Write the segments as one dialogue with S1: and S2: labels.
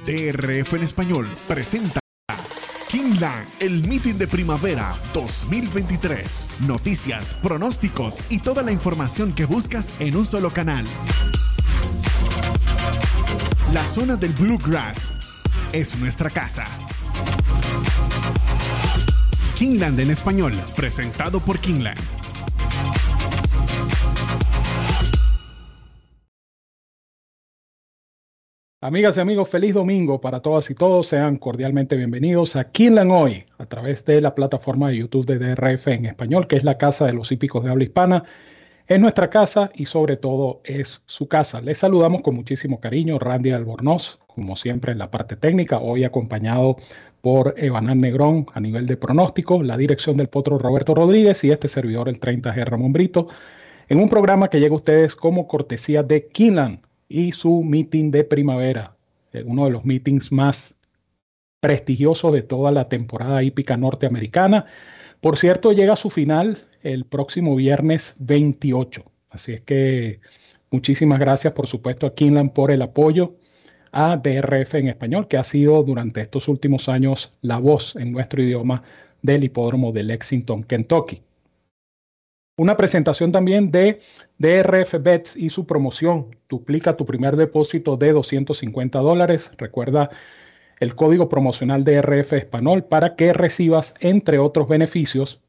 S1: DRF en español presenta Kingland, el meeting de primavera 2023. Noticias, pronósticos y toda la información que buscas en un solo canal. La zona del Bluegrass es nuestra casa. Kingland en español, presentado por Kingland.
S2: Amigas y amigos, feliz domingo para todas y todos. Sean cordialmente bienvenidos a Kinlan Hoy a través de la plataforma de YouTube de DRF en español, que es la casa de los hípicos de habla hispana. Es nuestra casa y sobre todo es su casa. Les saludamos con muchísimo cariño, Randy Albornoz, como siempre en la parte técnica, hoy acompañado por Evanán Negrón a nivel de pronóstico, la dirección del potro Roberto Rodríguez y este servidor, el 30G Ramón Brito, en un programa que llega a ustedes como cortesía de Kinlan y su meeting de primavera, eh, uno de los meetings más prestigiosos de toda la temporada hípica norteamericana. Por cierto, llega a su final el próximo viernes 28. Así es que muchísimas gracias, por supuesto, a Kinland por el apoyo a DRF en español, que ha sido durante estos últimos años la voz en nuestro idioma del hipódromo de Lexington, Kentucky. Una presentación también de DRF Bets y su promoción. Duplica tu primer depósito de 250 dólares. Recuerda el código promocional DRF Español para que recibas, entre otros beneficios,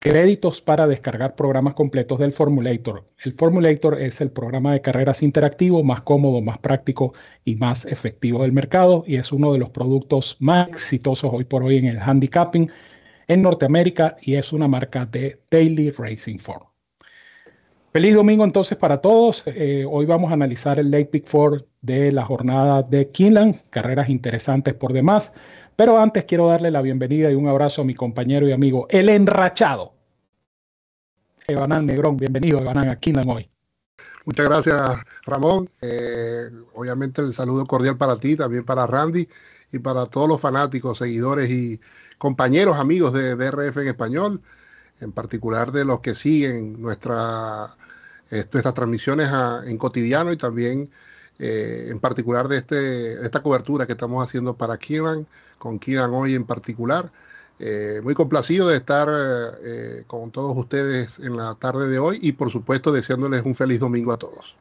S2: créditos para descargar programas completos del Formulator. El Formulator es el programa de carreras interactivo más cómodo, más práctico y más efectivo del mercado y es uno de los productos más exitosos hoy por hoy en el handicapping en Norteamérica y es una marca de Daily Racing Form. Feliz domingo entonces para todos. Eh, hoy vamos a analizar el Late Pick Four de la jornada de Kinland, carreras interesantes por demás. Pero antes quiero darle la bienvenida y un abrazo a mi compañero y amigo, el enrachado, Evanán Negrón. Bienvenido, Evanán, a hoy.
S3: Muchas gracias, Ramón. Eh, obviamente el saludo cordial para ti, también para Randy y para todos los fanáticos, seguidores y compañeros, amigos de DRF en español, en particular de los que siguen nuestra, eh, nuestras transmisiones en cotidiano y también eh, en particular de, este, esta cobertura que estamos haciendo para Kieran, con Kieran hoy en particular. Eh, muy complacido de estar con todos ustedes en la tarde de hoy y por supuesto deseándoles un feliz domingo a todos.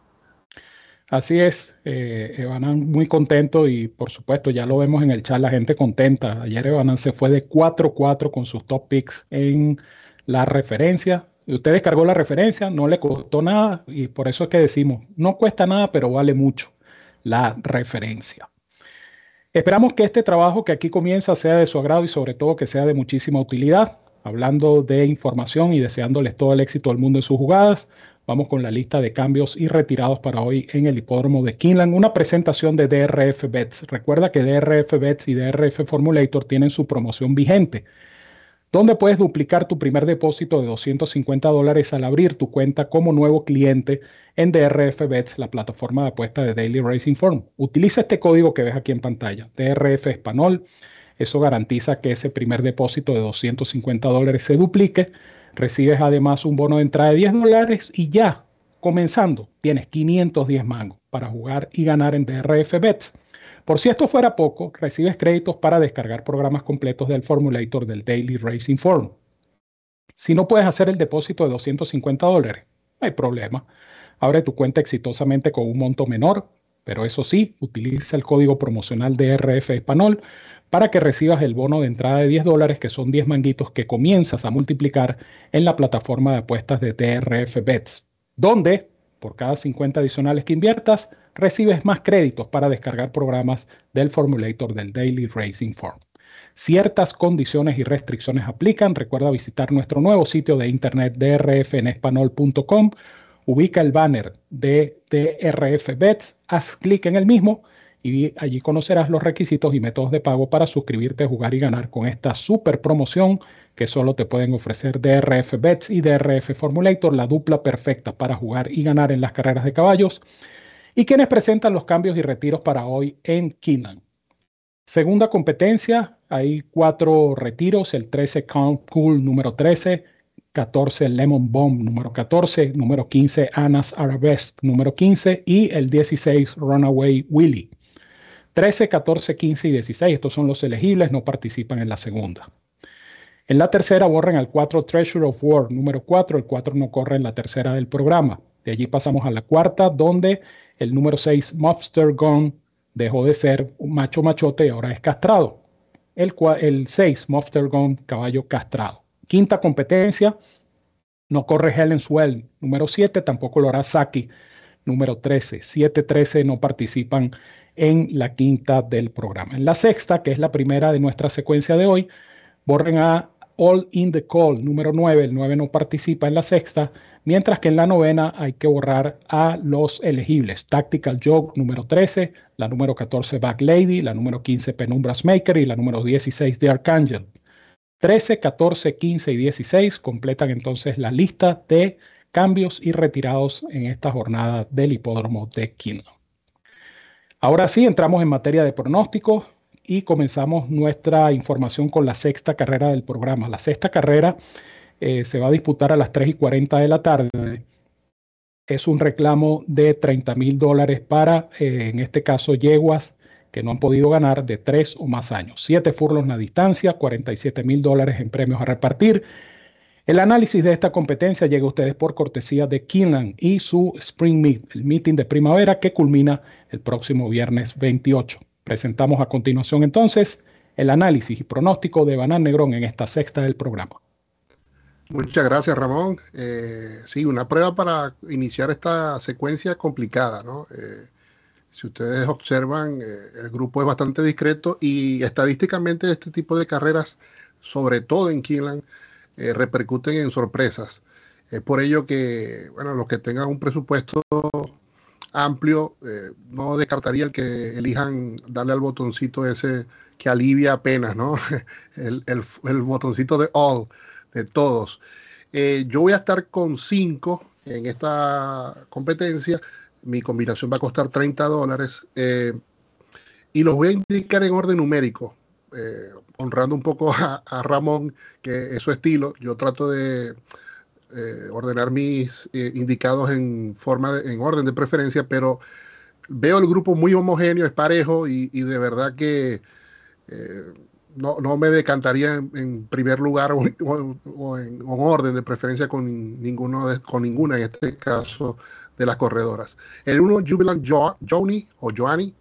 S2: Así es, eh, muy contento y por supuesto ya lo vemos en el chat, la gente contenta. Ayer Evanan se fue de 4-4 con sus top picks en la referencia. Usted descargó la referencia, no le costó nada y por eso es que decimos, no cuesta nada, pero vale mucho la referencia. Esperamos que este trabajo que aquí comienza sea de su agrado y sobre todo que sea de muchísima utilidad. Hablando de información y deseándoles todo el éxito del mundo en sus jugadas, Vamos con la lista de cambios y retirados para hoy en el hipódromo de Kinland. Una presentación de DRF Bets. Recuerda que DRF Bets y DRF Formulator tienen su promoción vigente, donde puedes duplicar tu primer depósito de 250 dólares al abrir tu cuenta como nuevo cliente en DRF Bets, la plataforma de apuesta de Daily Racing Form. Utiliza este código que ves aquí en pantalla, DRF Español. Eso garantiza que ese primer depósito de 250 dólares se duplique Recibes además un bono de entrada de 10 dólares y ya, comenzando, tienes 510 mangos para jugar y ganar en DRF Bets. Por si esto fuera poco, recibes créditos para descargar programas completos del Formulator del Daily Racing Form. Si no puedes hacer el depósito de 250 dólares, no hay problema. Abre tu cuenta exitosamente con un monto menor, pero eso sí, utiliza el código promocional DRF Español para que recibas el bono de entrada de 10 dólares, que son 10 manguitos que comienzas a multiplicar en la plataforma de apuestas de TRF Bets, donde por cada 50 adicionales que inviertas, recibes más créditos para descargar programas del Formulator del Daily Racing Form. Ciertas condiciones y restricciones aplican. Recuerda visitar nuestro nuevo sitio de internet drfenespanol.com. Ubica el banner de DRF Bets, haz clic en el mismo y allí conocerás los requisitos y métodos de pago para suscribirte, jugar y ganar con esta super promoción que solo te pueden ofrecer DRF Bets y DRF Formulator, la dupla perfecta para jugar y ganar en las carreras de caballos, y quienes presentan los cambios y retiros para hoy en Kinan. Segunda competencia, hay cuatro retiros, el 13 Count Cool número 13, 14 Lemon Bomb número 14, número 15 Anas Arabesque número 15 y el 16 Runaway Willy. 13, 14, 15 y 16, estos son los elegibles, no participan en la segunda. En la tercera borran al 4 Treasure of War número 4, el 4 no corre en la tercera del programa. De allí pasamos a la cuarta, donde el número 6 Mobster Gone dejó de ser un macho machote y ahora es castrado. El, el 6 Mobster Gone, caballo castrado. Quinta competencia, no corre Helen Swell, número 7, tampoco lo hará Saki, número 13. 7, 13 no participan en la quinta del programa. En la sexta, que es la primera de nuestra secuencia de hoy, borren a All in the Call, número 9. El 9 no participa en la sexta, mientras que en la novena hay que borrar a los elegibles. Tactical Joke, número 13, la número 14 Back Lady, la número 15 Penumbras Maker y la número 16 The Archangel. 13, 14, 15 y 16 completan entonces la lista de cambios y retirados en esta jornada del hipódromo de Kingdom. Ahora sí, entramos en materia de pronósticos y comenzamos nuestra información con la sexta carrera del programa. La sexta carrera eh, se va a disputar a las 3 y 40 de la tarde. Es un reclamo de 30 mil dólares para, eh, en este caso, yeguas que no han podido ganar de tres o más años. Siete furlongs a distancia, 47 mil dólares en premios a repartir. El análisis de esta competencia llega a ustedes por cortesía de Kinlan y su Spring Meet, el meeting de primavera que culmina el próximo viernes 28. Presentamos a continuación entonces el análisis y pronóstico de Banán Negrón en esta sexta del programa.
S3: Muchas gracias, Ramón. Eh, sí, una prueba para iniciar esta secuencia complicada, ¿no? Eh, si ustedes observan, eh, el grupo es bastante discreto y estadísticamente este tipo de carreras, sobre todo en Keeneland, eh, repercuten en sorpresas. Es por ello que, bueno, los que tengan un presupuesto amplio, eh, no descartaría el que elijan darle al botoncito ese que alivia apenas, ¿no? el, el, botoncito de all, de todos. yo voy a estar con cinco en esta competencia mi combinación va a costar 30 dólares eh, y los voy a indicar en orden numérico, eh, honrando un poco a, Ramón, que es su estilo. Yo trato de eh, ordenar mis indicados en, forma en orden de preferencia, pero veo el grupo muy homogéneo, es parejo y, de verdad que no, no, me decantaría en, primer lugar o, en, orden de preferencia con, ninguno con ninguna en este caso de las corredoras. El uno, Jubilant Johnny o Joanny,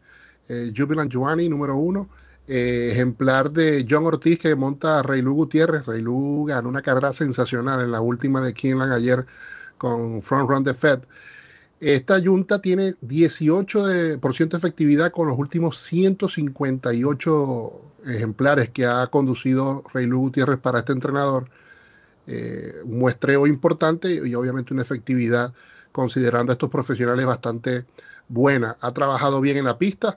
S3: eh, Jubilant Joanny, número uno. Eh, ejemplar de John Ortiz que monta a Reilu Gutiérrez. Reilu ganó una carrera sensacional en la última de Keeneland ayer con Front Run de Fed. Esta junta tiene 18% de efectividad con los últimos 158 ejemplares que ha conducido Reilu Gutiérrez para este entrenador. Eh, un muestreo importante y obviamente una efectividad considerando a estos profesionales bastante buena. Ha trabajado bien en la pista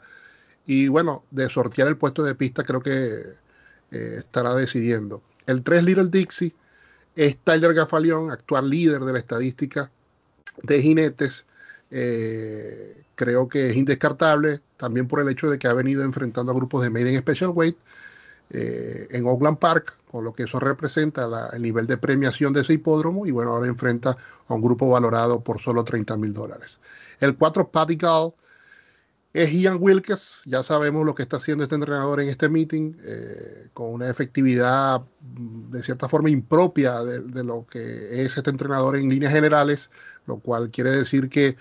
S3: y bueno, de sortear el puesto de pista creo que eh, estará decidiendo. El 3 Little Dixie es Tyler Gafalión, actual líder de la estadística de jinetes. Eh, creo que es indescartable, también por el hecho de que ha venido enfrentando a grupos de Maiden Special Weight eh, en Oakland Park, con lo que eso representa el nivel de premiación de ese hipódromo, y bueno, ahora enfrenta a un grupo valorado por solo 30 mil dólares. El 4 Paddy Gall es Ian Wilkes, ya sabemos lo que está haciendo este entrenador en este meeting, eh, con una efectividad mm, de cierta forma impropia de, lo que es este entrenador en líneas generales, lo cual quiere decir que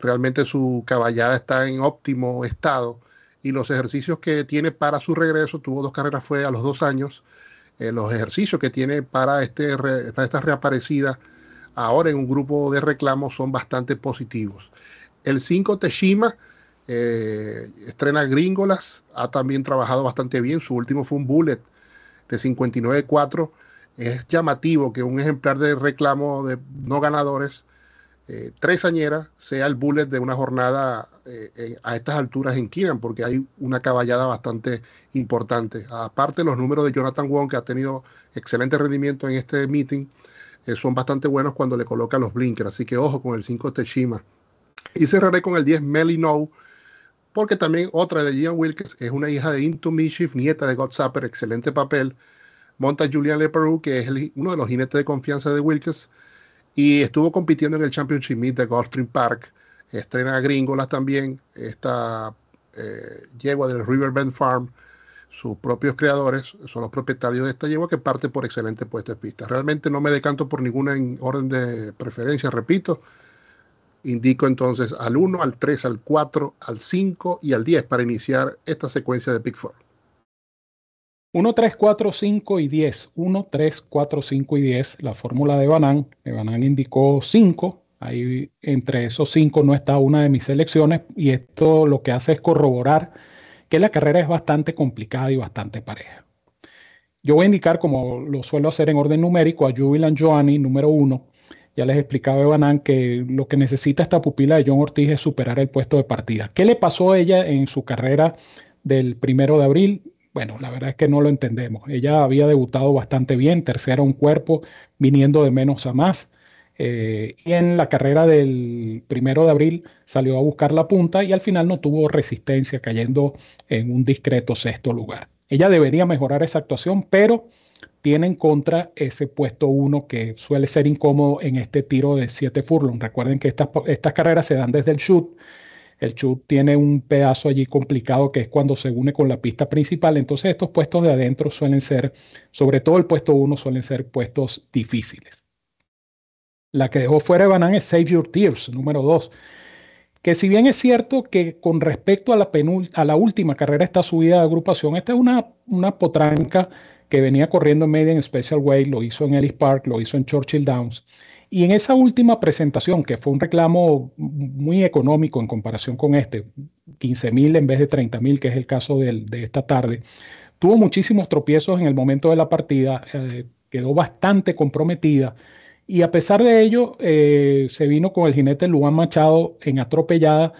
S3: realmente su caballada está en óptimo estado. Y los ejercicios que tiene para su regreso, tuvo dos carreras, fue a los dos años, eh, los ejercicios que tiene para, este, para esta reaparecida ahora en un grupo de reclamos son bastante positivos. El 5 Teshima eh, estrena Gringolas, ha también trabajado bastante bien, su último fue un bullet de 59.4. Es llamativo que un ejemplar de reclamo de no ganadores eh, tres añeras sea el bullet de una jornada eh, a estas alturas en Keenan, porque hay una caballada bastante importante. Aparte, los números de Jonathan Wong, que ha tenido excelente rendimiento en este meeting, son bastante buenos cuando le coloca los blinkers. Así que ojo con el 5 Teshima. Y cerraré con el 10 Melly No, porque también otra de Ian Wilkes es una hija de Into Mischief, nieta de God excelente papel. Monta Julian Leperoux, que es uno de los jinetes de confianza de Wilkes y estuvo compitiendo en el Championship Meet de Gulfstream Park. Estrena Gringolas también, esta eh, yegua del Riverbend Farm, sus propios creadores, son los propietarios de esta yegua que parte por excelente puesto de pista. Realmente no me decanto por ninguna orden de preferencia, repito. Indico entonces al 1, al 3, al 4, al 5 y al 10 para iniciar esta secuencia de Pick 4.
S2: 1, 3, 4, 5 y 10. 1, 3, 4, 5 y 10. La fórmula de Banan. Banan indicó 5. Ahí entre esos 5 no está una de mis selecciones. Y esto lo que hace es corroborar que la carrera es bastante complicada y bastante pareja. Yo voy a indicar, como lo suelo hacer en orden numérico, a Jubilant Joanny, número 1. Ya les explicaba Banan que lo que necesita esta pupila de John Ortiz es superar el puesto de partida. ¿Qué le pasó a ella en su carrera del primero de abril? Bueno, la verdad es que no lo entendemos. Ella había debutado bastante bien, tercera un cuerpo, viniendo de menos a más. Eh, y en la carrera del primero de abril salió a buscar la punta y al final no tuvo resistencia, cayendo en un discreto sexto lugar. Ella debería mejorar esa actuación, pero tiene en contra ese puesto uno que suele ser incómodo en este tiro de 7 furlong. Recuerden que estas, estas carreras se dan desde el shoot el chute tiene un pedazo allí complicado que es cuando se une con la pista principal. Entonces estos puestos de adentro suelen ser, sobre todo el puesto 1, suelen ser puestos difíciles. La que dejó fuera de Banan es Save Your Tears, número 2. Que si bien es cierto que con respecto a la, última carrera esta subida de agrupación, esta es una potranca que venía corriendo en Maiden Special Way, lo hizo en Ellis Park, lo hizo en Churchill Downs. Y en esa última presentación, que fue un reclamo muy económico en comparación con este, 15 mil en vez de 30 mil, que es el caso de, esta tarde, tuvo muchísimos tropiezos en el momento de la partida, eh, quedó bastante comprometida. Y a pesar de ello eh, se vino con el jinete Luan Machado en atropellada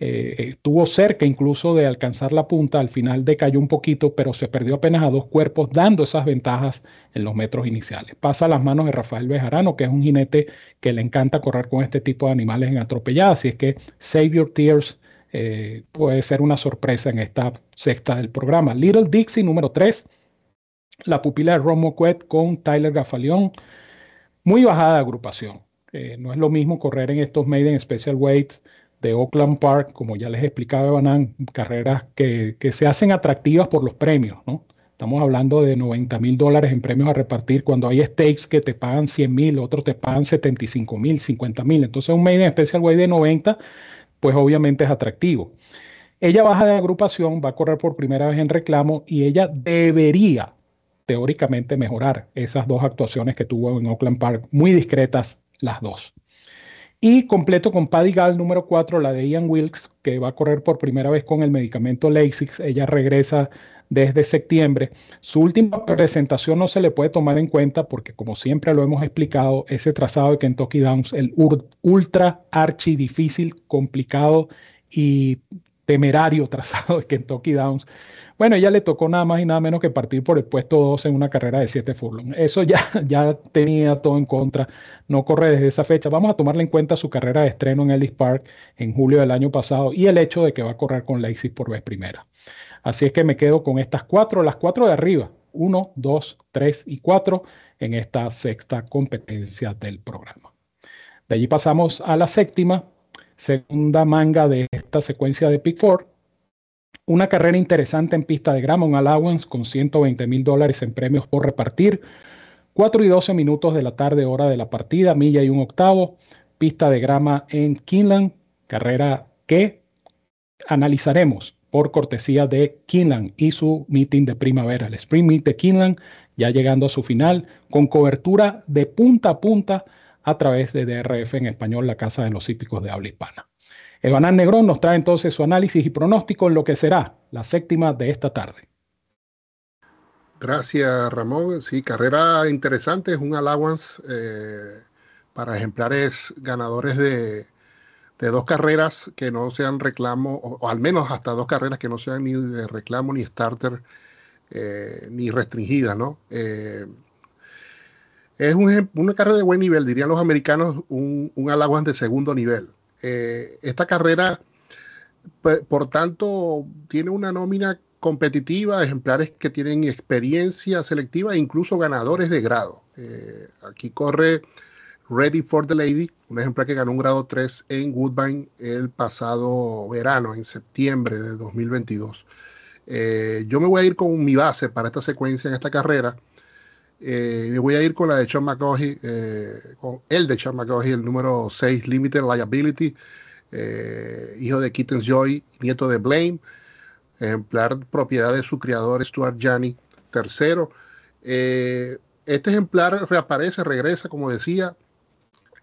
S2: eh, estuvo cerca incluso de alcanzar la punta, al final decayó un poquito, pero se perdió apenas a dos cuerpos, dando esas ventajas en los metros iniciales. Pasa a las manos de Rafael Bejarano, que es un jinete que le encanta correr con este tipo de animales en atropellada, así es que Save Your Tears eh, puede ser una sorpresa en esta sexta del programa. Little Dixie número 3, la pupila de Ron Moquet con Tyler Gafaleón, muy bajada de agrupación. Eh, no es lo mismo correr en estos Maiden Special Weights de Oakland Park, como ya les explicaba Banan, carreras que, se hacen atractivas por los premios, ¿no? Estamos hablando de 90 mil dólares en premios a repartir cuando hay stakes que te pagan 100 mil, otros te pagan 75 mil, 50 mil. Entonces un Maiden Special Way de 90, pues obviamente es atractivo. Ella baja de agrupación, va a correr por primera vez en reclamo y ella debería teóricamente mejorar esas dos actuaciones que tuvo en Oakland Park, muy discretas las dos. Y completo con Paddy Gall número 4, la de Ian Wilkes, que va a correr por primera vez con el medicamento Lasix. Ella regresa desde septiembre. Su última presentación no se le puede tomar en cuenta porque, como siempre lo hemos explicado, ese trazado de Kentucky Downs, el ultra archi difícil, complicado y temerario trazado de Kentucky Downs, bueno, ella le tocó nada más y nada menos que partir por el puesto 2 en una carrera de 7 furlong. Eso ya, ya tenía todo en contra. No corre desde esa fecha. Vamos a tomarle en cuenta su carrera de estreno en Ellis Park en julio del año pasado y el hecho de que va a correr con Lacey por vez primera. Así es que me quedo con estas cuatro, las cuatro de arriba. 1, 2, 3 y 4 en esta sexta competencia del programa. De allí pasamos a la séptima, segunda manga de esta secuencia de Pick 4 una carrera interesante en pista de grama, un allowance con 120 mil dólares en premios por repartir. 4 y 12 minutos de la tarde, hora de la partida, milla y un octavo. Pista de grama en Kinland, carrera que analizaremos por cortesía de Kinland y su meeting de primavera, el Spring Meet de Kinland, ya llegando a su final, con cobertura de punta a punta a través de DRF en español, la Casa de los Hípicos de habla hispana. Evanán Negrón nos trae entonces su análisis y pronóstico en lo que será la séptima de esta tarde.
S3: Gracias, Ramón. Sí, carrera interesante, es un allowance eh, para ejemplares ganadores de, dos carreras que no sean reclamo, o, al menos hasta dos carreras que no sean ni de reclamo, ni starter, eh, ni restringida, ¿no? Eh, es una carrera de buen nivel, dirían los americanos, un, un de segundo nivel. Eh, esta carrera, por tanto, tiene una nómina competitiva, ejemplares que tienen experiencia selectiva e incluso ganadores de grado. Eh, aquí corre Ready for the Lady, un ejemplar que ganó un grado 3 en Woodbine el pasado verano, en septiembre de 2022. Eh, yo me voy a ir con mi base para esta secuencia en esta carrera. Eh, me voy a ir con la de Sean McCaughey, eh, con el de Sean McCaughey, el número 6, Limited Liability, hijo de Kittens Joy, nieto de Blame, ejemplar propiedad de su criador Stuart Janney, tercero. este ejemplar reaparece, regresa, como decía,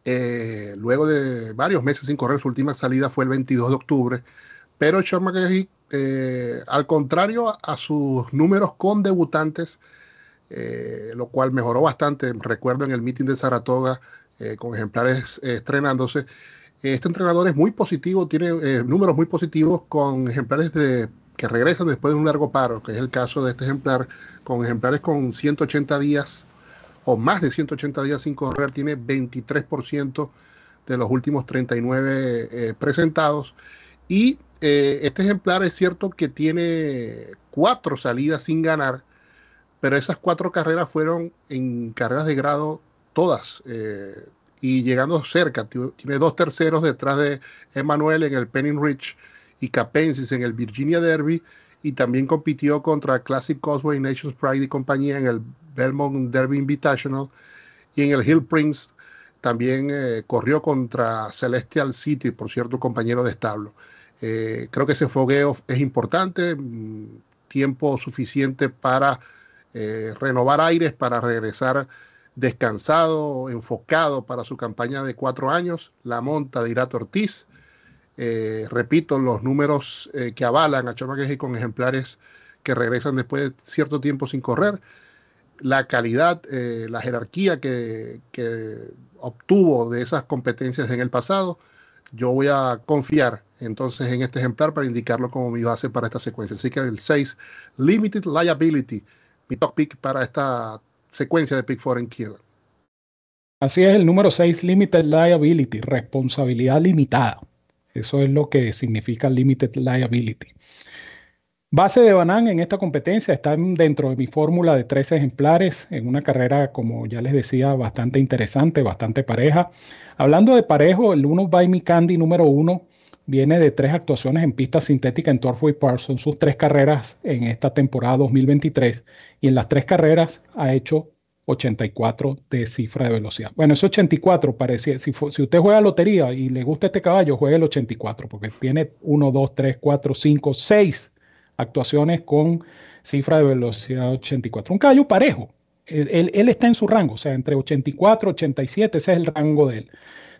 S3: eh, luego de varios meses sin correr, su última salida fue el 22 de octubre. Pero Sean eh, al contrario a sus números con debutantes, eh, lo cual mejoró bastante, recuerdo en el meeting de Saratoga, con ejemplares estrenándose. Este entrenador es muy positivo, tiene números muy positivos con ejemplares de, que regresan después de un largo paro, que es el caso de este ejemplar, con ejemplares con 180 días o más de 180 días sin correr, tiene 23% de los últimos 39 eh, presentados. Y eh, este ejemplar es cierto que tiene cuatro salidas sin ganar, pero esas cuatro carreras fueron en carreras de grado todas. Eh, y llegando cerca, tiene dos terceros detrás de Emmanuel en el Penning Ridge y Capensis en el Virginia Derby y también compitió contra Classic Causeway Nations Pride y compañía en el Belmont Derby Invitational y en el Hill Prince también eh, corrió contra Celestial City, por cierto, compañero de establo. Eh, creo que ese fogueo es importante, mm, tiempo suficiente para eh, renovar aires, para regresar descansado, enfocado para su campaña de cuatro años. La monta de Irato Ortiz. repito, los números que avalan a Chamaqueji con ejemplares que regresan después de cierto tiempo sin correr la calidad, eh, la jerarquía que, obtuvo de esas competencias en el pasado, yo voy a confiar entonces en este ejemplar para indicarlo como mi base para esta secuencia. Así que el 6, Limited Liability, mi top para esta secuencia de Pick 4 en.
S2: Así es, el número 6, Limited Liability, responsabilidad limitada. Eso es lo que significa Limited Liability. Base de Banán en esta competencia está dentro de mi fórmula de tres ejemplares en una carrera, como ya les decía, bastante interesante, bastante pareja. Hablando de parejo, el 1 By Me Candy número 1 viene de tres actuaciones en pista sintética en Torfway Park. Son sus tres carreras en esta temporada 2023 y en las tres carreras ha hecho 84 de cifra de velocidad. Bueno, ese 84 parecía, si, si usted juega lotería y le gusta este caballo, juegue el 84 porque tiene 1, 2, 3, 4, 5, 6 actuaciones con cifra de velocidad 84. Un caballo parejo. Él, está en su rango, o sea, entre 84 y 87, ese es el rango de él.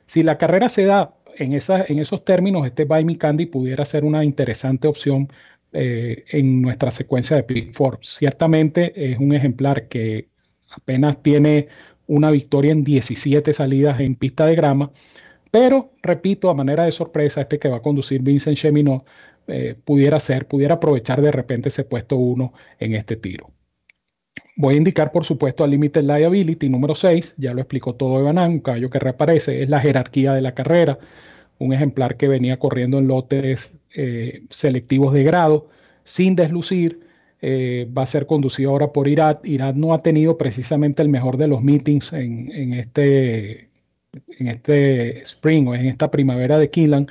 S2: Si la carrera se da en, esos términos, este Buy Me Candy pudiera ser una interesante opción eh, en nuestra secuencia de Pick Forbes. Ciertamente es un ejemplar que apenas tiene una victoria en 17 salidas en pista de grama, pero repito, a manera de sorpresa, este que va a conducir Vincent Cheminot eh, pudiera ser, pudiera aprovechar de repente ese puesto 1 en este tiro. Voy a indicar, por supuesto, al Limited Liability número 6, ya lo explicó todo Evanán, un caballo que reaparece, es la jerarquía de la carrera, un ejemplar que venía corriendo en lotes eh, selectivos de grado, sin deslucir, eh, va a ser conducido ahora por Irat. Irat no ha tenido precisamente el mejor de los meetings en, en este, en este spring o en esta primavera de Killan,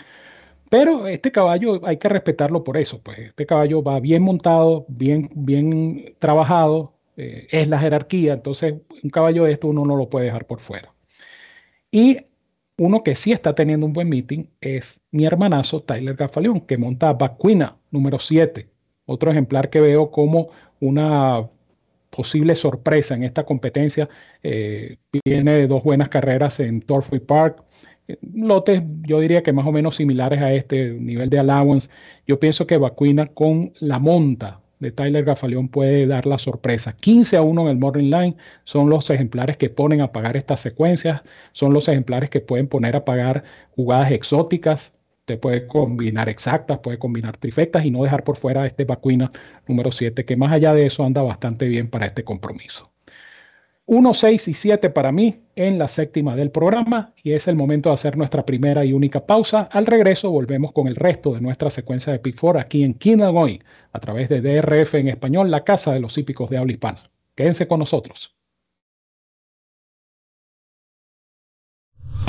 S2: pero este caballo hay que respetarlo por eso, pues. Este caballo va bien montado, bien, bien trabajado, eh, es la jerarquía, entonces un caballo de esto uno no lo puede dejar por fuera. Y uno que sí está teniendo un buen meeting es mi hermanazo Tyler Gafaleón, que monta Bacuina número 7, otro ejemplar que veo como una posible sorpresa en esta competencia. Eh, viene de dos buenas carreras en Torfway Park, lotes, yo diría que más o menos similares a este nivel de allowance. Yo pienso que Vacuina con la monta de Tyler Gafaleón puede dar la sorpresa. 15 a 1 en el Morning Line son los ejemplares que ponen a pagar estas secuencias, son los ejemplares que pueden poner a pagar jugadas exóticas. Usted puede combinar exactas, puede combinar trifectas y no dejar por fuera este Vacuina número 7, que más allá de eso anda bastante bien para este compromiso. 1, 6 y 7 para mí en la séptima del programa y es el momento de hacer nuestra primera y única pausa. Al regreso volvemos con el resto de nuestra secuencia de Pick 4 aquí en Kingdom a través de DRF en español, la casa de los hípicos de habla hispana. Quédense con nosotros.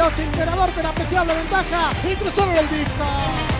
S4: Austin Ganador con apreciable ventaja y cruzaron el disco.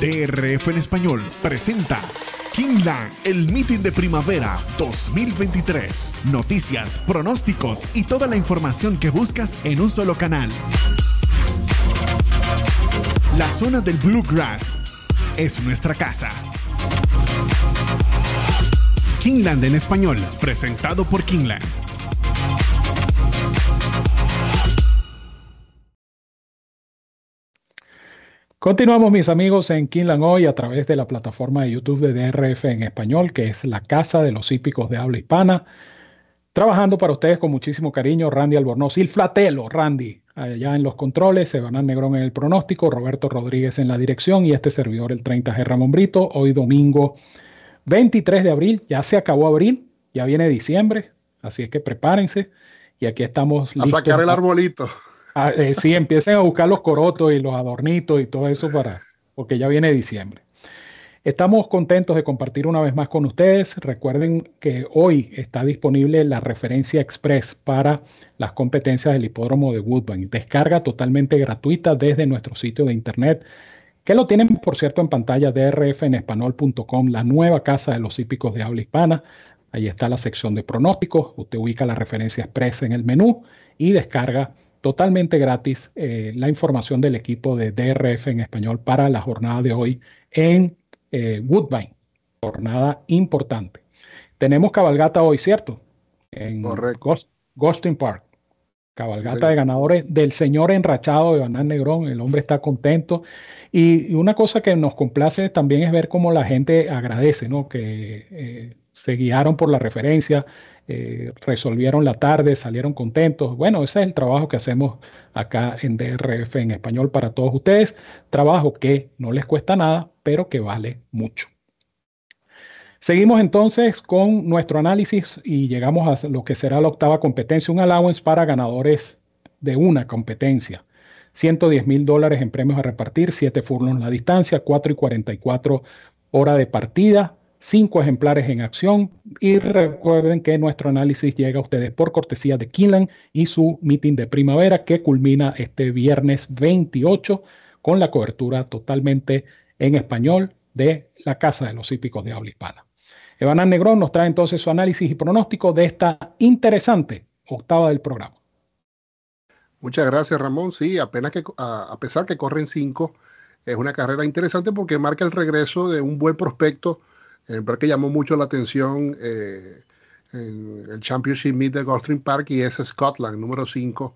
S1: DRF en español presenta Kingland, el meeting de primavera 2023. Noticias, pronósticos y toda la información que buscas en un solo canal. La zona del Bluegrass es nuestra casa. Kingland en español, presentado por Kingland.
S2: Continuamos mis amigos en Kinlan hoy a través de la plataforma de YouTube de DRF en español, que es la casa de los hípicos de habla hispana. Trabajando para ustedes con muchísimo cariño, Randy Albornoz, Il Flatelo, Randy, allá en los controles, Evanán Negrón en el pronóstico, Roberto Rodríguez en la dirección y este servidor, el 30G Ramón Brito, hoy domingo 23 de abril, ya se acabó abril, ya viene diciembre, así es que prepárense y aquí estamos
S3: listos. A sacar el arbolito.
S2: Ah, eh, sí, empiecen a buscar los corotos y los adornitos y todo eso para, porque ya viene diciembre. Estamos contentos de compartir una vez más con ustedes. Recuerden que hoy está disponible la referencia express para las competencias del hipódromo de Woodbine. Descarga totalmente gratuita desde nuestro sitio de internet, que lo tienen, por cierto, en pantalla de rfenespanol.com, la nueva casa de los hípicos de habla hispana. Ahí está la sección de pronósticos. Usted ubica la referencia express en el menú y descarga totalmente gratis eh, la información del equipo de DRF en español para la jornada de hoy en eh, Woodbine. Jornada importante. Tenemos cabalgata hoy, ¿cierto? En Ghosting Park. Cabalgata de ganadores del señor enrachado de Banán Negrón. El hombre está contento. Y, una cosa que nos complace también es ver cómo la gente agradece, ¿no? Que eh, se guiaron por la referencia, eh, resolvieron la tarde, salieron contentos. Bueno, ese es el trabajo que hacemos acá en DRF en español para todos ustedes. Trabajo que no les cuesta nada, pero que vale mucho. Seguimos entonces con nuestro análisis y llegamos a lo que será la octava competencia, un allowance para ganadores de una competencia. 110 mil dólares en premios a repartir, 7 furlongs la distancia, 4 y 44 hora de partida, cinco ejemplares en acción y recuerden que nuestro análisis llega a ustedes por cortesía de Kinlan y su meeting de primavera que culmina este viernes 28 con la cobertura totalmente en español de la Casa de los Hípicos de Habla Hispana. Evanán Negrón nos trae entonces su análisis y pronóstico de esta interesante octava del programa.
S3: Muchas gracias, Ramón. Sí, apenas que, a, pesar que corren cinco, es una carrera interesante porque marca el regreso de un buen prospecto, eh, que llamó mucho la atención eh, en el Championship Meet de Gulfstream Park y es Scotland, número 5,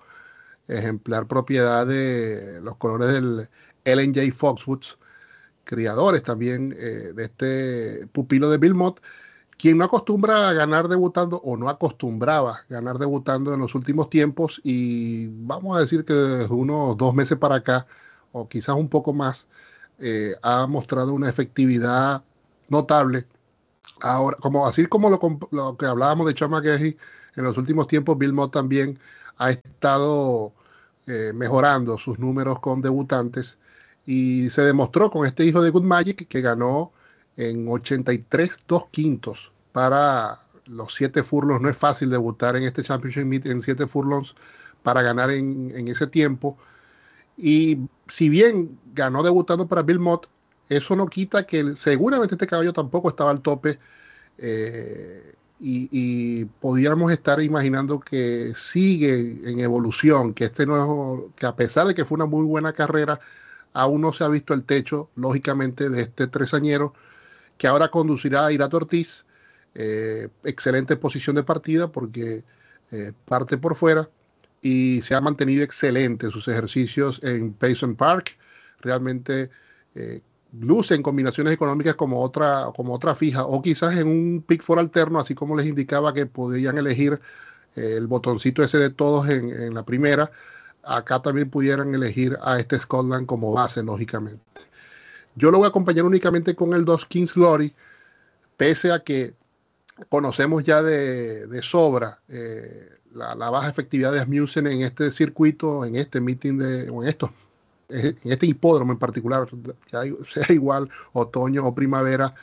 S3: ejemplar propiedad de los colores del LNJ Foxwoods, criadores también eh, de este pupilo de Bill Mott quien no acostumbra a ganar debutando o no acostumbraba ganar debutando en los últimos tiempos y vamos a decir que desde unos dos meses para acá o quizás un poco más eh, ha mostrado una efectividad notable. Ahora, como así como lo, que hablábamos de Chama en los últimos tiempos, Bill Mott también ha estado eh, mejorando sus números con debutantes y se demostró con este hijo de Good Magic que ganó en 83 dos quintos para los siete furlongs. No es fácil debutar en este Championship Meet en siete furlongs para ganar en, ese tiempo. Y si bien ganó debutando para Bill Mott, eso no quita que seguramente este caballo tampoco estaba al tope. Eh, y, y, pudiéramos estar imaginando que sigue en evolución, que este no que a pesar de que fue una muy buena carrera, aún no se ha visto el techo, lógicamente, de este tresañero que ahora conducirá a Irato Ortiz. Eh, excelente posición de partida porque eh, parte por fuera y se ha mantenido excelente sus ejercicios en Payson Park. Realmente luce en combinaciones económicas como otra, como otra fija o quizás en un pick for alterno, así como les indicaba que podían elegir el botoncito ese de todos en, la primera. Acá también pudieran elegir a este Scotland como base, lógicamente. Yo lo voy a acompañar únicamente con el 2 Kings Glory, pese a que conocemos ya de, sobra eh, la, baja efectividad de Asmussen en este circuito, en este meeting de, o en esto, en este hipódromo en particular, sea igual otoño o primavera,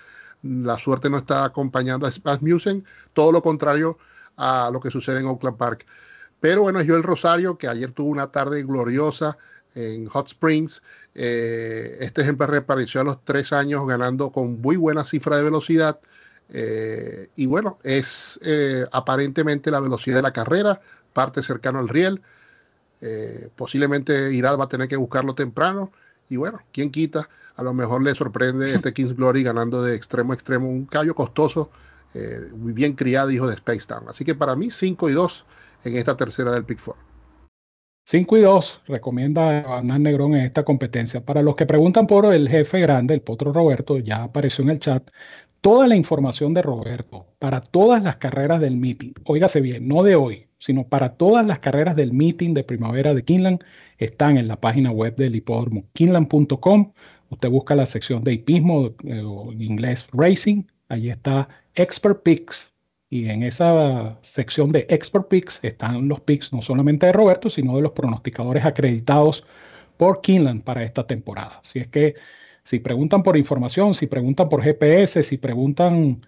S3: la suerte no está acompañando a Asmussen, todo lo contrario a lo que sucede en Oakland Park. Pero bueno, yo el Rosario, que ayer tuvo una tarde gloriosa, en Hot Springs. Eh, este ejemplar reapareció a los tres años ganando con muy buena cifra de velocidad. Eh, y bueno, es eh, aparentemente la velocidad de la carrera, parte cercano al riel. Posiblemente Irad va a tener que buscarlo temprano. Y bueno, quién quita, a lo mejor le sorprende este King's Glory ganando de extremo a extremo un callo costoso, muy bien criado, hijo de Space Town. Así que para mí, 5 y 2 en esta tercera del Pick 4.
S2: 5 y 2 recomienda Hernán Negrón en esta competencia. Para los que preguntan por el jefe grande, el potro Roberto, ya apareció en el chat. Toda la información de Roberto para todas las carreras del meeting, óigase bien, no de hoy, sino para todas las carreras del meeting de primavera de Kinland, están en la página web del hipódromo kinland.com. Usted busca la sección de hipismo eh, o en inglés racing, ahí está Expert Picks y en esa sección de Expert Picks están los picks no solamente de Roberto, sino de los pronosticadores acreditados por Kinland para esta temporada. Así es que si preguntan por información, si preguntan por GPS, si preguntan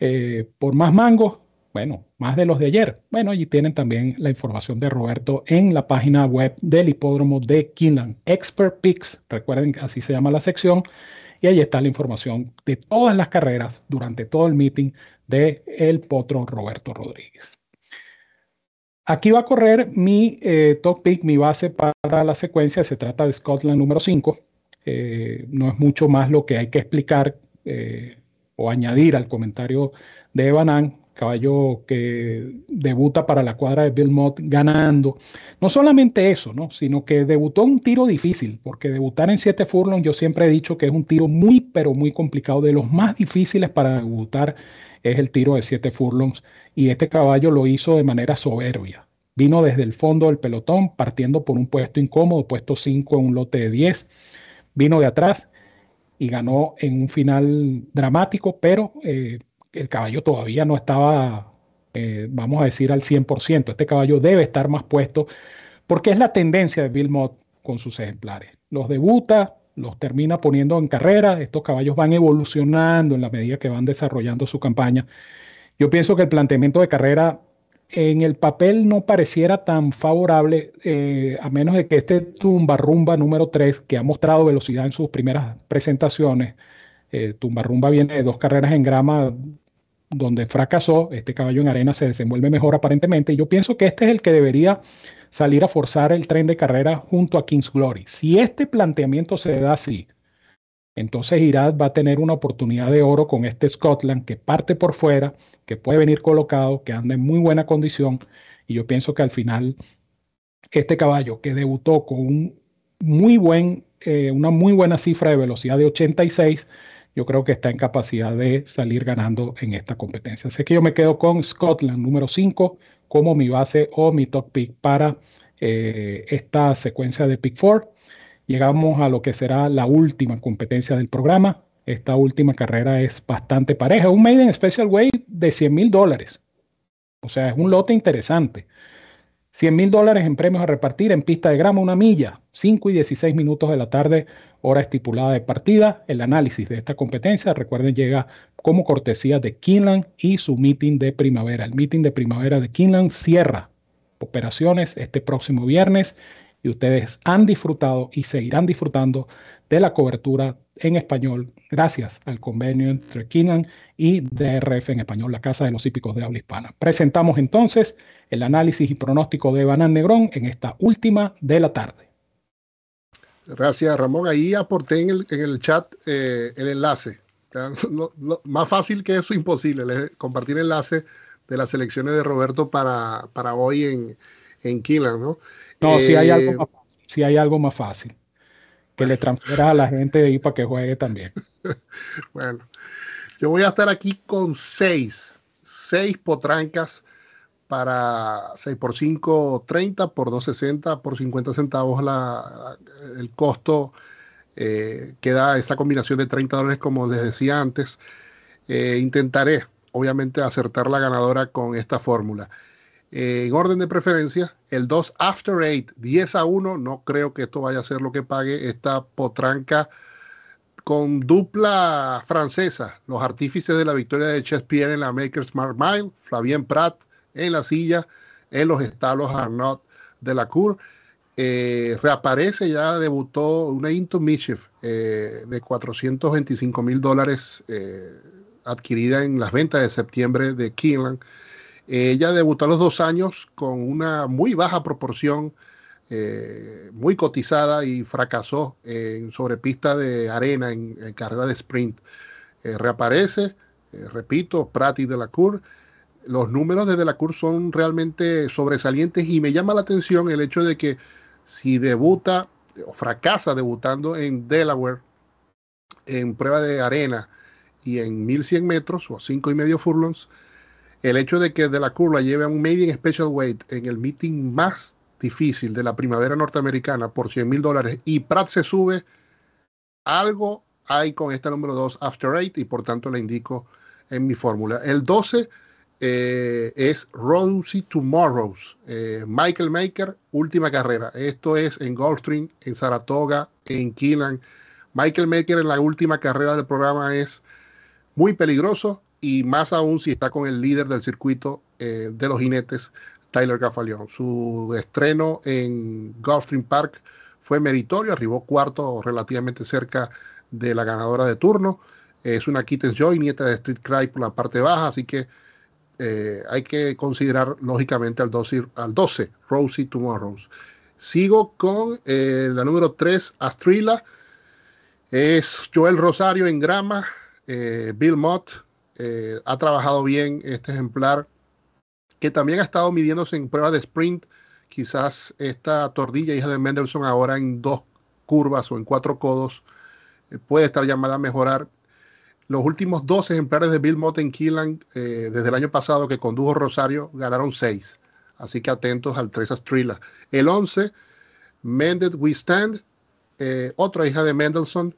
S2: eh, por más mangos, bueno, más de los de ayer. Bueno, allí tienen también la información de Roberto en la página web del hipódromo de Kinland. Expert Picks, recuerden que así se llama la sección. Y ahí está la información de todas las carreras durante todo el meeting de el potro Roberto Rodríguez. Aquí va a correr mi eh, top pick, mi base para la secuencia. Se trata de Scotland número 5. Eh, no es mucho más lo que hay que explicar eh, o añadir al comentario de Evanan caballo que debuta para la cuadra de Bill Mott ganando. No solamente eso, ¿no? sino que debutó un tiro difícil, porque debutar en siete furlongs yo siempre he dicho que es un tiro muy, pero muy complicado, de los más difíciles para debutar es el tiro de siete furlongs y este caballo lo hizo de manera soberbia. Vino desde el fondo del pelotón, partiendo por un puesto incómodo, puesto 5 en un lote de 10. Vino de atrás y ganó en un final dramático, pero eh, el caballo todavía no estaba, eh, vamos a decir, al 100%. Este caballo debe estar más puesto porque es la tendencia de Bill Mott con sus ejemplares. Los debuta, los termina poniendo en carrera, estos caballos van evolucionando en la medida que van desarrollando su campaña. Yo pienso que el planteamiento de carrera en el papel no pareciera tan favorable, eh, a menos de que este tumbarrumba número 3, que ha mostrado velocidad en sus primeras presentaciones, eh, tumbarrumba viene de dos carreras en grama donde fracasó, este caballo en arena se desenvuelve mejor aparentemente, y yo pienso que este es el que debería salir a forzar el tren de carrera junto a Kings Glory. Si este planteamiento se da así, entonces Irad va a tener una oportunidad de oro con este Scotland que parte por fuera, que puede venir colocado, que anda en muy buena condición. Y yo pienso que al final este caballo que debutó con un muy buen, eh, una muy buena cifra de velocidad de 86, yo creo que está en capacidad de salir ganando en esta competencia. Así que yo me quedo con Scotland número 5 como mi base o mi top pick para eh, esta secuencia de pick 4. Llegamos a lo que será la última competencia del programa. Esta última carrera es bastante pareja. Un Maiden Special Weight de 100 mil dólares. O sea, es un lote interesante. 100 mil dólares en premios a repartir en pista de grama, una milla, 5 y 16 minutos de la tarde, hora estipulada de partida. El análisis de esta competencia, recuerden, llega como cortesía de Kinland y su meeting de primavera. El meeting de primavera de Kinland cierra operaciones este próximo viernes y ustedes han disfrutado y seguirán disfrutando de la cobertura en español gracias al convenio entre Kinland y DRF en español, la Casa de los Hípicos de Habla Hispana. Presentamos entonces el análisis y pronóstico de Banán Negrón en esta última de la tarde.
S3: Gracias, Ramón. Ahí aporté en el, en el chat eh, el enlace. más fácil que eso, imposible. compartir el enlace de las selecciones de Roberto para, para hoy en, en ¿no?
S2: No, si hay algo eh, más fácil. Si hay algo más fácil. Que le transfieras a la gente de ahí para que juegue también.
S3: bueno, yo voy a estar aquí con seis, seis potrancas para 6 por 5, 30 por 260 por 50 centavos la, el costo eh, que da esa combinación de 30 dólares como les decía antes. Eh, intentaré obviamente acertar la ganadora con esta fórmula. Eh, en orden de preferencia, el 2 After 8, 10 a 1, no creo que esto vaya a ser lo que pague esta potranca con dupla francesa, los artífices de la victoria de Chespierre en la Maker's Smart Mile, Flavien Prat, en la silla en los establos Arnaud de la Cour. Eh, reaparece, ya debutó una Into Mischief eh, de 425 mil dólares eh, adquirida en las ventas de septiembre de Keeneland. ella debutó a los dos años con una muy baja proporción, muy cotizada y fracasó en sobrepista de arena en, carrera de sprint. reaparece, repito, Prati de la Cour los números de la Cour son realmente sobresalientes y me llama la atención el hecho de que si debuta o fracasa debutando en Delaware en prueba de arena y en 1100 metros o 5 y medio furlongs, el hecho de que de la lleve a un medium special weight en el meeting más difícil de la primavera norteamericana por 100 mil dólares y Pratt se sube, algo hay con este número 2 after 8 y por tanto le indico en mi fórmula. El 12 eh, es Rosie Tomorrows, eh, Michael Maker, última carrera. Esto es en Gulfstream, en Saratoga, en Keelan. Michael Maker en la última carrera del programa es muy peligroso y más aún si está con el líder del circuito eh, de los jinetes, Tyler Gaffalion. Su estreno en Gulfstream Park fue meritorio, arribó cuarto relativamente cerca de la ganadora de turno. Es una Kittens Joy, nieta de Street Cry por la parte baja, así que eh, hay que considerar lógicamente al 12, al 12 Rosie Tomorrows. Sigo con eh, la número 3, Astrila. Es Joel Rosario en grama. Eh, Bill Mott ha trabajado bien este ejemplar, que también ha estado midiéndose en pruebas de sprint. Quizás esta tordilla, hija de Mendelssohn, ahora en dos curvas o en cuatro codos, puede estar llamada a mejorar los últimos dos ejemplares de Bill Mott en eh, desde el año pasado que condujo Rosario ganaron seis. Así que atentos al tres Astrila. El 11, Mended We Stand, eh, otra hija de Mendelssohn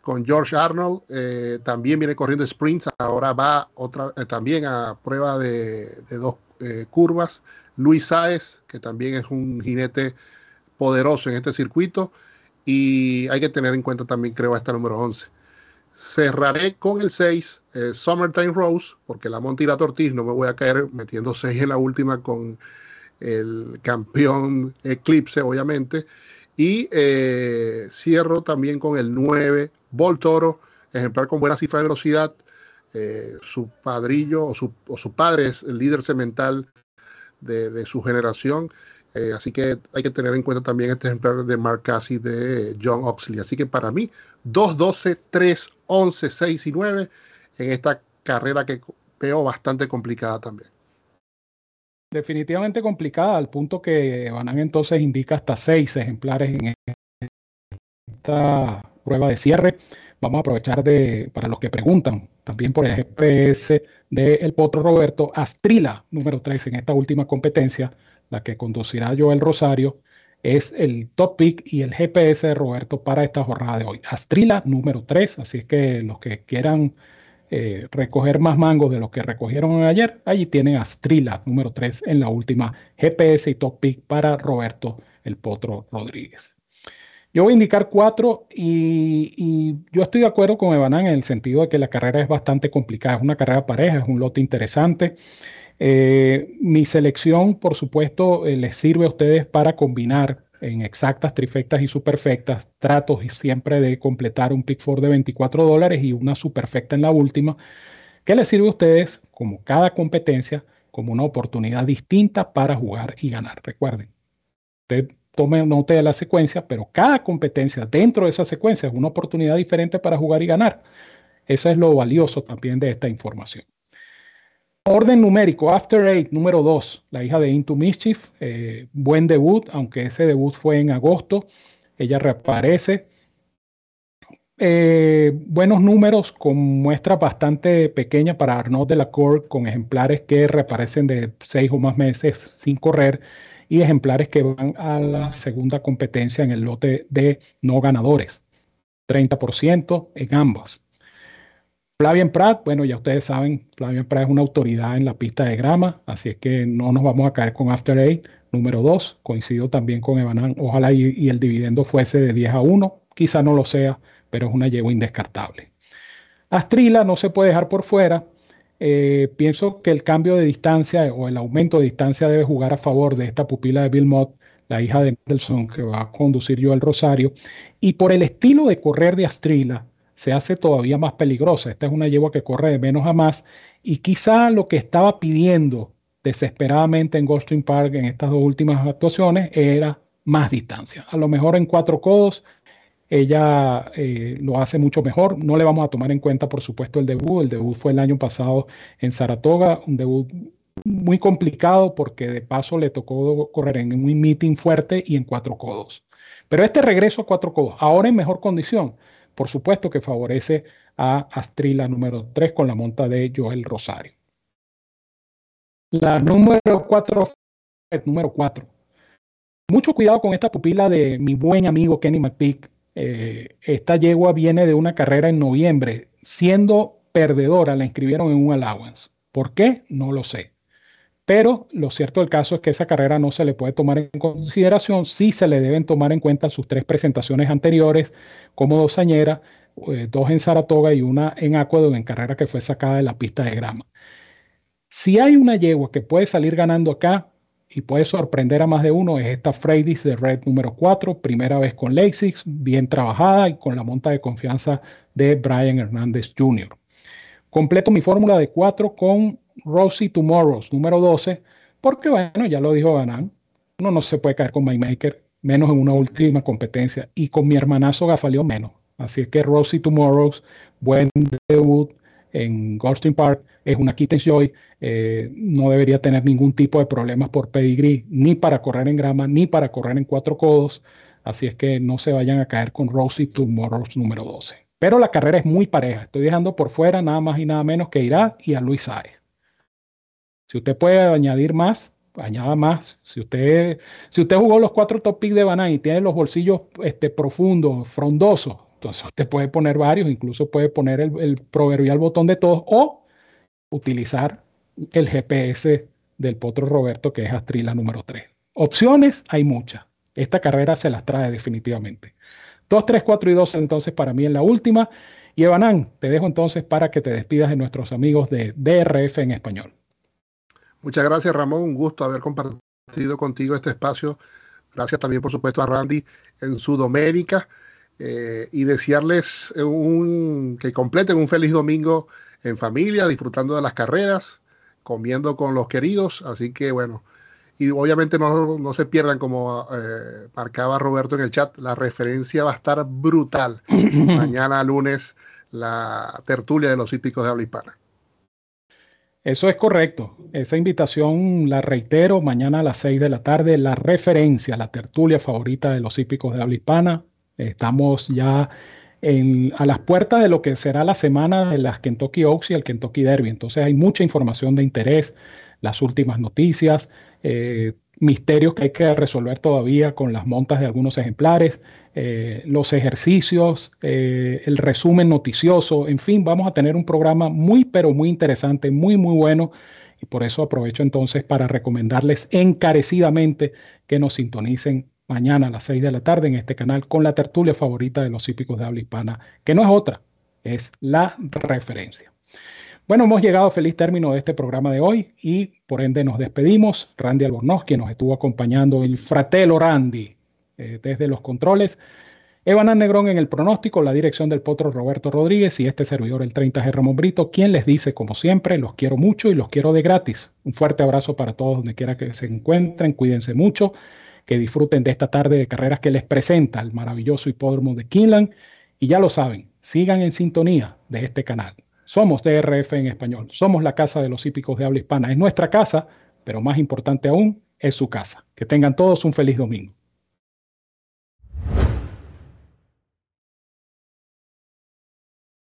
S3: con George Arnold. Eh, también viene corriendo sprints. Ahora va otra, también a prueba de, dos curvas. Luis Saez, que también es un jinete poderoso en este circuito. Y hay que tener en cuenta también, creo, esta número 11. Cerraré con el 6, eh, Summertime Rose, porque la Montira Ortiz no me voy a caer metiendo 6 en la última con el campeón Eclipse, obviamente. Y eh, cierro también con el 9, Vol Toro, ejemplar con buena cifra de velocidad. Eh, su padrillo o su, padre es el líder cemental de, su generación Eh, así que hay que tener en cuenta también este ejemplar de Mark Cassie de John Oxley. Así que para mí, 2, 12, 3, 11, 6 y 9 en esta carrera que veo bastante complicada también.
S2: Definitivamente complicada, al punto que Banan entonces indica hasta seis ejemplares en esta prueba de cierre. Vamos a aprovechar de, para los que preguntan, también por el GPS del Potro Roberto, Astrila, número 3 en esta última competencia, la que conducirá Joel Rosario, es el top pick y el GPS de Roberto para esta jornada de hoy. Astrila, número 3, así es que los que quieran eh, recoger más mangos de los que recogieron ayer, allí tienen Astrila, número 3 en la última GPS y top pick para Roberto el Potro Rodríguez. Yo voy a indicar cuatro y, yo estoy de acuerdo con Evanán en el sentido de que la carrera es bastante complicada, es una carrera pareja, es un lote interesante. Eh, mi selección, por supuesto, eh, les sirve a ustedes para combinar en exactas, trifectas y superfectas. Trato siempre de completar un pick four de 24 dólares y una superfecta en la última, que les sirve a ustedes, como cada competencia, como una oportunidad distinta para jugar y ganar. Recuerden, usted tome nota de la secuencia, pero cada competencia dentro de esa secuencia es una oportunidad diferente para jugar y ganar. Eso es lo valioso también de esta información. Orden numérico, After Eight, número 2, la hija de Into Mischief, eh, buen debut, aunque ese debut fue en agosto, ella reaparece. Eh, buenos números con muestras bastante pequeñas para Arnaud de la con ejemplares que reaparecen de seis o más meses sin correr y ejemplares que van a la segunda competencia en el lote de no ganadores, 30% en ambos. Flavien Prat, bueno, ya ustedes saben, Flavien Prat es una autoridad en la pista de grama, así es que no nos vamos a caer con After Eight. Número dos, coincido también con Evanán, ojalá y, el dividendo fuese de 10 a 1, quizá no lo sea, pero es una yegua indescartable. Astrila no se puede dejar por fuera. Eh, pienso que el cambio de distancia o el aumento de distancia debe jugar a favor de esta pupila de Bill Mott, la hija de Mendelssohn, que va a conducir yo al Rosario. Y por el estilo de correr de Astrila, se hace todavía más peligrosa. Esta es una yegua que corre de menos a más y quizá lo que estaba pidiendo desesperadamente en Goldstream Park en estas dos últimas actuaciones era más distancia. A lo mejor en cuatro codos ella eh, lo hace mucho mejor. No le vamos a tomar en cuenta, por supuesto, el debut. El debut fue el año pasado en Saratoga, un debut muy complicado porque de paso le tocó correr en un meeting fuerte y en cuatro codos. Pero este regreso a cuatro codos, ahora en mejor condición, por supuesto que favorece a Astrila número 3 con la monta de Joel Rosario. La número 4, número 4. Mucho cuidado con esta pupila de mi buen amigo Kenny McPeak. Eh, esta yegua viene de una carrera en noviembre. Siendo perdedora, la inscribieron en un allowance. ¿Por qué? No lo sé. Pero lo cierto del caso es que esa carrera no se le puede tomar en consideración, sí se le deben tomar en cuenta sus tres presentaciones anteriores como dosañera, eh, dos en Saratoga y una en Aqueduct en carrera que fue sacada de la pista de grama. Si hay una yegua que puede salir ganando acá y puede sorprender a más de uno, es esta Freydis de Red número 4, primera vez con Lasix, bien trabajada y con la monta de confianza de Brian Hernández Jr. Completo mi fórmula de 4 con Rosie Tomorrows, número 12, porque bueno, ya lo dijo Banán, uno no se puede caer con Maker, menos en una última competencia, y con mi hermanazo Gafaleón menos. Así es que Rosie Tomorrows, buen debut en Goldstein Park, es una Kitten Joy, eh, no debería tener ningún tipo de problemas por pedigree, ni para correr en grama, ni para correr en cuatro codos. Así es que no se vayan a caer con Rosie Tomorrows número 12. Pero la carrera es muy pareja. Estoy dejando por fuera nada más y nada menos que Irá y a Luis Saez. Si usted puede añadir más, añada más. Si usted, si usted jugó los cuatro top picks de Banana y tiene los bolsillos este, profundos, frondosos, entonces usted puede poner varios, incluso puede poner el, el proverbial botón de todos o utilizar el GPS del Potro Roberto, que es Astrila número 3. Opciones hay muchas. Esta carrera se las trae definitivamente. 2, 3, 4 y 2 entonces para mí en la última. Y Evanán, te dejo entonces para que te despidas de nuestros amigos de DRF en español.
S3: Muchas gracias, Ramón. Un gusto haber compartido contigo este espacio. Gracias también, por supuesto, a Randy en su doménica. Eh, y desearles un, que completen un feliz domingo en familia, disfrutando de las carreras, comiendo con los queridos. Así que, bueno, Y obviamente no, se pierdan, como eh, marcaba Roberto en el chat, la referencia va a estar brutal. Mañana lunes, la tertulia de los hípicos de habla hispana.
S2: Eso es correcto. Esa invitación la reitero mañana a las 6 de la tarde. La referencia, la tertulia favorita de los hípicos de habla hispana. Estamos ya a las puertas de lo que será la semana de las Kentucky Oaks y el Kentucky Derby. Entonces hay mucha información de interés, las últimas noticias, eh, misterios que hay que resolver todavía con las montas de algunos ejemplares, eh, los ejercicios, eh, el resumen noticioso, en fin, vamos a tener un programa muy, pero muy interesante, muy, muy bueno. Y por eso aprovecho entonces para recomendarles encarecidamente que nos sintonicen mañana a las 6 de la tarde en este canal con la tertulia favorita de los hípicos de habla hispana, que no es otra, es la referencia. Bueno, hemos llegado a feliz término de este programa de hoy y por ende nos despedimos. Randy Albornoz, quien nos estuvo acompañando, el fratelo Randy, eh, desde los controles. Evan Negrón en el pronóstico, la dirección del potro Roberto Rodríguez y este servidor, el 30G Ramón Brito, quien les dice, como siempre, los quiero mucho y los quiero de gratis. Un fuerte abrazo para todos donde quiera que se encuentren, cuídense mucho, que disfruten de esta tarde de carreras que les presenta el maravilloso hipódromo de Kinland y ya lo saben, sigan en sintonía de este canal. Somos DRF en español, somos la casa de los hípicos de habla hispana. Es nuestra casa, pero más importante aún, es su casa. Que tengan todos un feliz domingo.